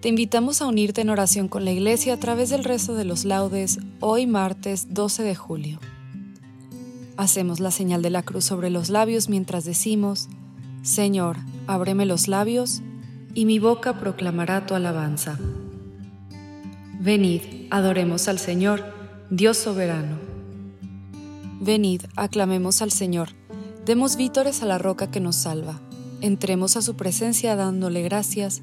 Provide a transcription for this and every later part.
Te invitamos a unirte en oración con la Iglesia a través del rezo de los laudes hoy martes 12 de julio. Hacemos la señal de la cruz sobre los labios mientras decimos, Señor, ábreme los labios, y mi boca proclamará tu alabanza. Venid, adoremos al Señor, Dios soberano. Venid, aclamemos al Señor, demos vítores a la roca que nos salva, entremos a su presencia dándole gracias,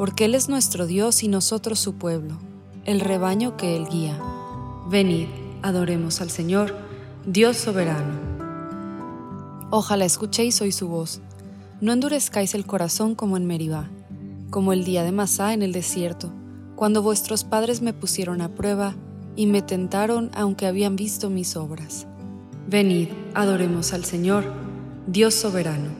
porque Él es nuestro Dios y nosotros su pueblo, el rebaño que Él guía. Venid, adoremos al Señor, Dios soberano. Ojalá escuchéis hoy su voz, no endurezcáis el corazón como en Meribá, como el día de Masá en el desierto, cuando vuestros padres me pusieron a prueba y me tentaron aunque habían visto mis obras. Venid, adoremos al Señor, Dios soberano.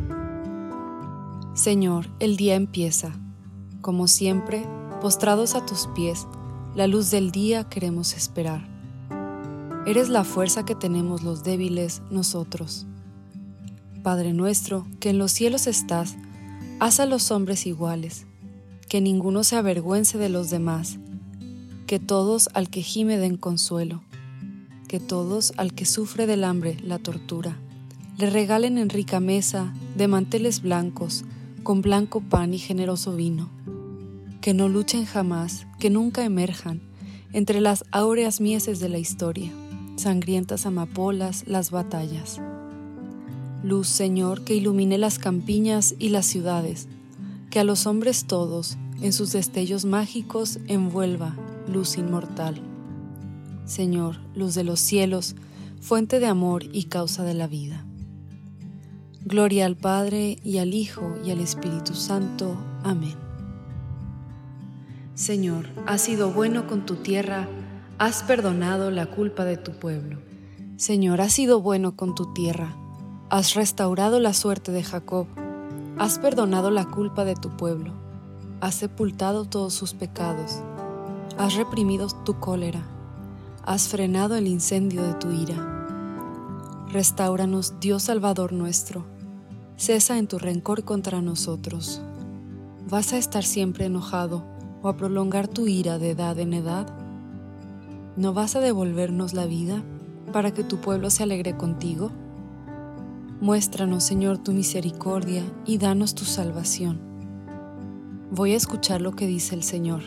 Señor, el día empieza. Como siempre, postrados a tus pies, la luz del día queremos esperar. Eres la fuerza que tenemos los débiles nosotros. Padre nuestro, que en los cielos estás, haz a los hombres iguales, que ninguno se avergüence de los demás, que todos al que gime den consuelo, que todos al que sufre del hambre la tortura, le regalen en rica mesa de manteles blancos, con blanco pan y generoso vino, que no luchen jamás, que nunca emerjan entre las áureas mieses de la historia, sangrientas amapolas, las batallas. Luz, Señor, que ilumine las campiñas y las ciudades, que a los hombres todos, en sus destellos mágicos, envuelva luz inmortal. Señor, luz de los cielos, fuente de amor y causa de la vida. Gloria al Padre y al Hijo y al Espíritu Santo. Amén. Señor, has sido bueno con tu tierra, has perdonado la culpa de tu pueblo. Señor, has sido bueno con tu tierra, has restaurado la suerte de Jacob, has perdonado la culpa de tu pueblo, has sepultado todos sus pecados, has reprimido tu cólera, has frenado el incendio de tu ira Restauranos, Dios Salvador nuestro. Cesa en tu rencor contra nosotros. Vas a estar siempre enojado, o a prolongar tu ira de edad en edad? ¿No vas a devolvernos la vida para que tu pueblo se alegre contigo? Muéstranos, Señor, tu misericordia y danos tu salvación. Voy a escuchar lo que dice el Señor.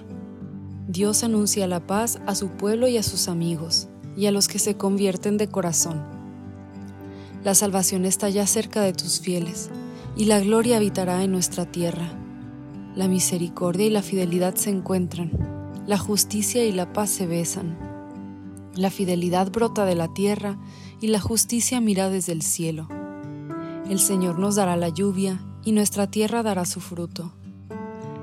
Dios anuncia la paz a su pueblo y a sus amigos, y a los que se convierten de corazón. La salvación está ya cerca de tus fieles, y la gloria habitará en nuestra tierra. La misericordia y la fidelidad se encuentran, la justicia y la paz se besan. La fidelidad brota de la tierra y la justicia mira desde el cielo. El Señor nos dará la lluvia y nuestra tierra dará su fruto.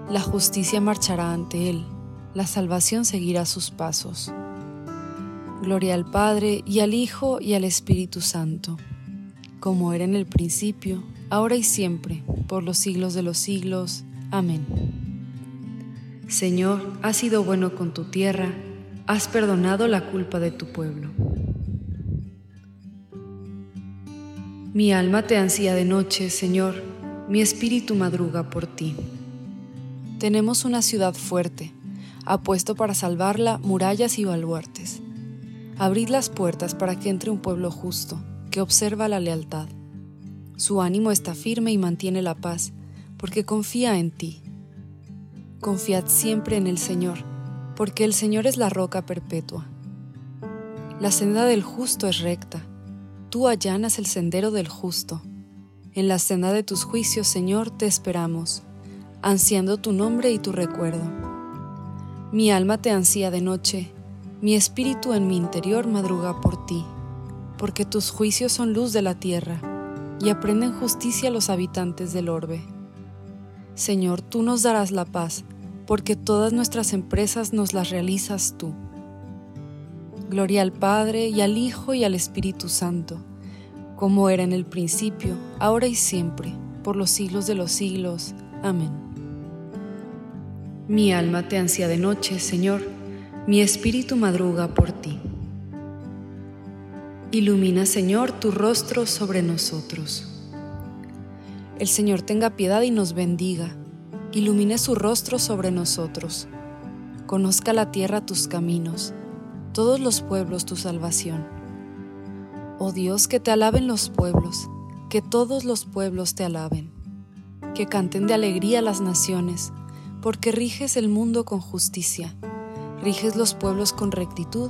La justicia marchará ante Él, la salvación seguirá sus pasos. Gloria al Padre y al Hijo y al Espíritu Santo, como era en el principio, ahora y siempre, por los siglos de los siglos. Amén. Señor, has sido bueno con tu tierra, has perdonado la culpa de tu pueblo. Mi alma te ansía de noche, Señor, mi espíritu madruga por ti. Tenemos una ciudad fuerte, apuesto para salvarla murallas y baluartes. Abrid las puertas para que entre un pueblo justo, que observa la lealtad. Su ánimo está firme y mantiene la paz, porque confía en ti. Confiad siempre en el Señor, porque el Señor es la roca perpetua. La senda del justo es recta Tú allanas el sendero del justo. En la senda de tus juicios, Señor, te esperamos, ansiando tu nombre y tu recuerdo. Mi alma te ansía de noche, mi espíritu en mi interior madruga por ti, porque tus juicios son luz de la tierra, y aprenden justicia los habitantes del orbe. Señor, tú nos darás la paz, porque todas nuestras empresas nos las realizas tú. Gloria al Padre y al Hijo y al Espíritu Santo, como era en el principio, ahora y siempre, por los siglos de los siglos. Amén. Mi alma te ansía de noche, Señor, mi espíritu madruga por ti. Ilumina, Señor, tu rostro sobre nosotros. El Señor tenga piedad y nos bendiga, ilumine su rostro sobre nosotros. Conozca la tierra tus caminos todos los pueblos tu salvación. Oh Dios, que te alaben los pueblos, que todos los pueblos te alaben, que canten de alegría las naciones, porque riges el mundo con justicia, riges los pueblos con rectitud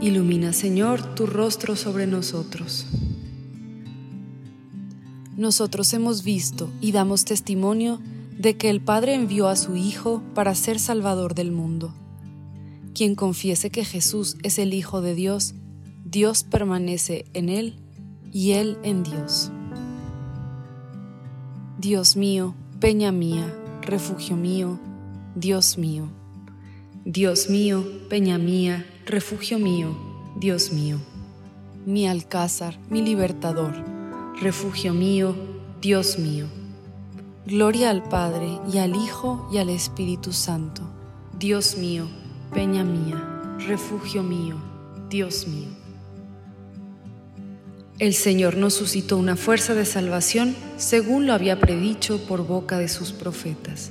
Ilumina, Señor, tu rostro sobre nosotros. Nosotros hemos visto y damos testimonio de que el Padre envió a su Hijo para ser Salvador del mundo. Quien confiese que Jesús es el Hijo de Dios, Dios permanece en él y él en Dios. Dios mío, peña mía, refugio mío, Dios mío. Dios mío, peña mía, refugio mío, Dios mío. Mi alcázar, mi libertador, refugio mío, Dios mío. Gloria al Padre y al Hijo y al Espíritu Santo, Dios mío peña mía, refugio mío, Dios mío. El Señor nos suscitó una fuerza de salvación según lo había predicho por boca de sus profetas.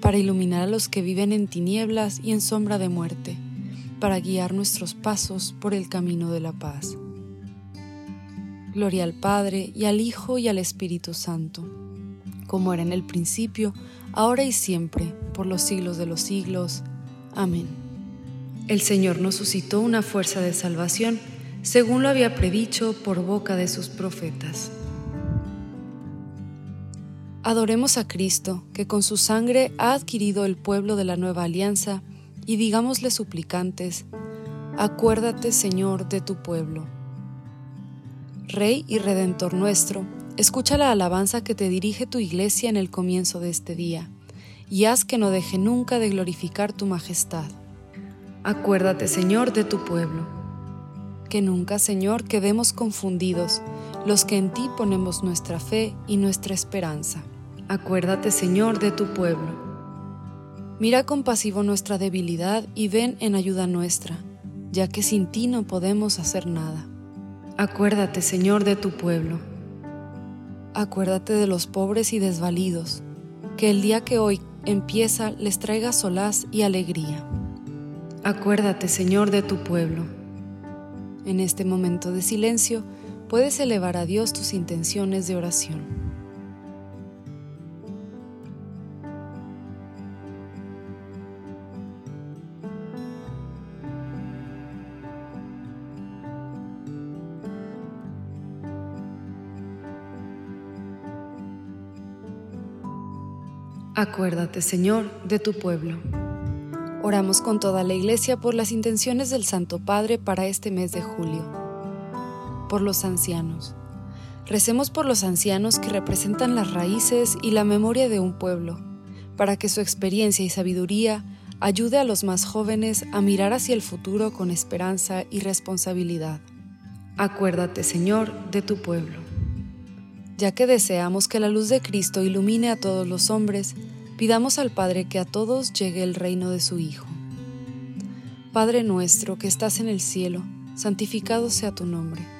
para iluminar a los que viven en tinieblas y en sombra de muerte, para guiar nuestros pasos por el camino de la paz. Gloria al Padre, y al Hijo, y al Espíritu Santo, como era en el principio, ahora y siempre, por los siglos de los siglos. Amén. El Señor nos suscitó una fuerza de salvación, según lo había predicho por boca de sus profetas. Adoremos a Cristo, que con su sangre ha adquirido el pueblo de la nueva alianza, y digámosle suplicantes, acuérdate Señor de tu pueblo. Rey y Redentor nuestro, escucha la alabanza que te dirige tu iglesia en el comienzo de este día, y haz que no deje nunca de glorificar tu majestad. Acuérdate, Señor, de tu pueblo. Que nunca, Señor, quedemos confundidos los que en ti ponemos nuestra fe y nuestra esperanza. Acuérdate, Señor, de tu pueblo. Mira compasivo nuestra debilidad y ven en ayuda nuestra, ya que sin ti no podemos hacer nada. Acuérdate, Señor, de tu pueblo. Acuérdate de los pobres y desvalidos, que el día que hoy empieza les traiga solaz y alegría. Acuérdate, Señor, de tu pueblo. En este momento de silencio, puedes elevar a Dios tus intenciones de oración. Acuérdate, Señor, de tu pueblo. Oramos con toda la Iglesia por las intenciones del Santo Padre para este mes de julio. Por los ancianos. Recemos por los ancianos que representan las raíces y la memoria de un pueblo, para que su experiencia y sabiduría ayude a los más jóvenes a mirar hacia el futuro con esperanza y responsabilidad. Acuérdate, Señor, de tu pueblo. Ya que deseamos que la luz de Cristo ilumine a todos los hombres, pidamos al Padre que a todos llegue el reino de su Hijo. Padre nuestro que estás en el cielo, santificado sea tu nombre.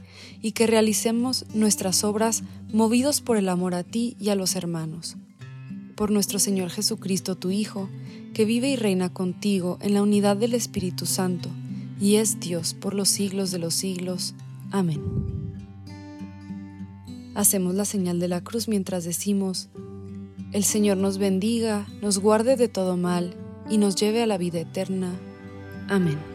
y que realicemos nuestras obras movidos por el amor a ti y a los hermanos. Por nuestro Señor Jesucristo, tu Hijo, que vive y reina contigo en la unidad del Espíritu Santo, y es Dios por los siglos de los siglos. Amén. Hacemos la señal de la cruz mientras decimos, el Señor nos bendiga, nos guarde de todo mal y nos lleve a la vida eterna. Amén.